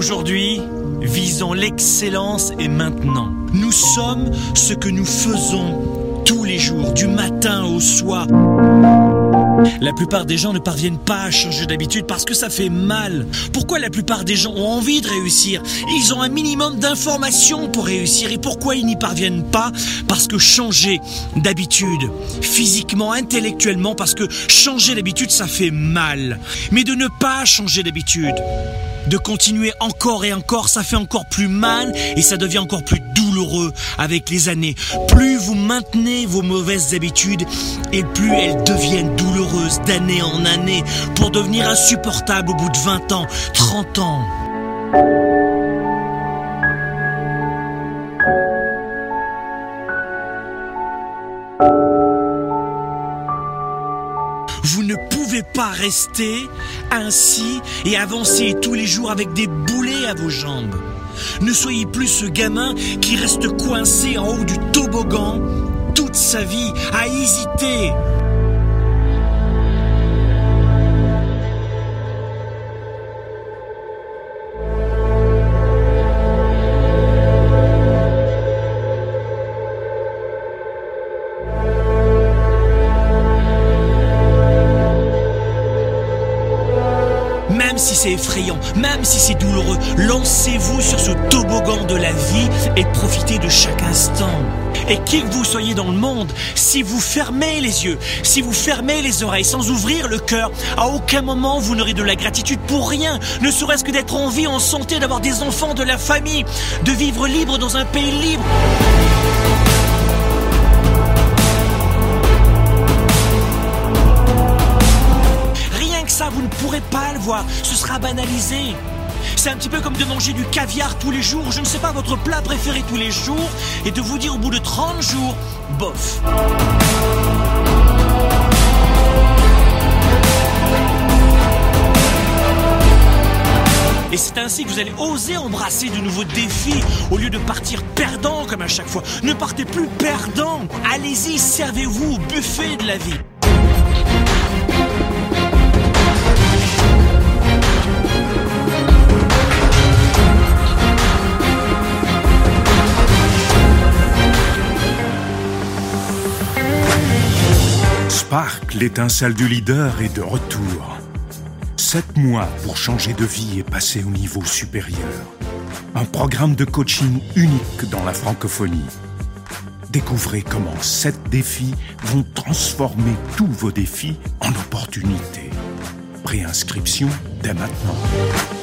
Aujourd'hui, visons l'excellence et maintenant. Nous sommes ce que nous faisons tous les jours, du matin au soir. La plupart des gens ne parviennent pas à changer d'habitude parce que ça fait mal. Pourquoi la plupart des gens ont envie de réussir? Ils ont un minimum d'informations pour réussir. Et pourquoi ils n'y parviennent pas? Parce que changer d'habitude, physiquement, intellectuellement, parce que changer d'habitude, ça fait mal. Mais de ne pas changer d'habitude, de continuer encore et encore, ça fait encore plus mal et ça devient encore plus douloureux avec les années. Plus vous maintenez vos mauvaises habitudes et plus elles deviennent douloureuses d'année en année pour devenir insupportables au bout de 20 ans, 30 ans. Vous ne pouvez pas rester ainsi et avancer tous les jours avec des boulets à vos jambes. Ne soyez plus ce gamin qui reste coincé en haut du toboggan toute sa vie à hésiter. Si c'est effrayant, même si c'est douloureux, lancez-vous sur ce toboggan de la vie et profitez de chaque instant. Et qui que vous soyez dans le monde, si vous fermez les yeux, si vous fermez les oreilles sans ouvrir le cœur, à aucun moment vous n'aurez de la gratitude pour rien, ne serait-ce que d'être en vie, en santé, d'avoir des enfants, de la famille, de vivre libre dans un pays libre. Pourrez pas le voir. Ce sera banalisé. C'est un petit peu comme de manger du caviar tous les jours, je ne sais pas, votre plat préféré tous les jours, et de vous dire au bout de 30 jours, bof. Et c'est ainsi que vous allez oser embrasser de nouveaux défis au lieu de partir perdant comme à chaque fois. Ne partez plus perdant. Allez-y, servez-vous au buffet de la vie. Spark, l'étincelle du leader, est de retour. Sept mois pour changer de vie et passer au niveau supérieur. Un programme de coaching unique dans la francophonie. Découvrez comment sept défis vont transformer tous vos défis en opportunités. Préinscription dès maintenant.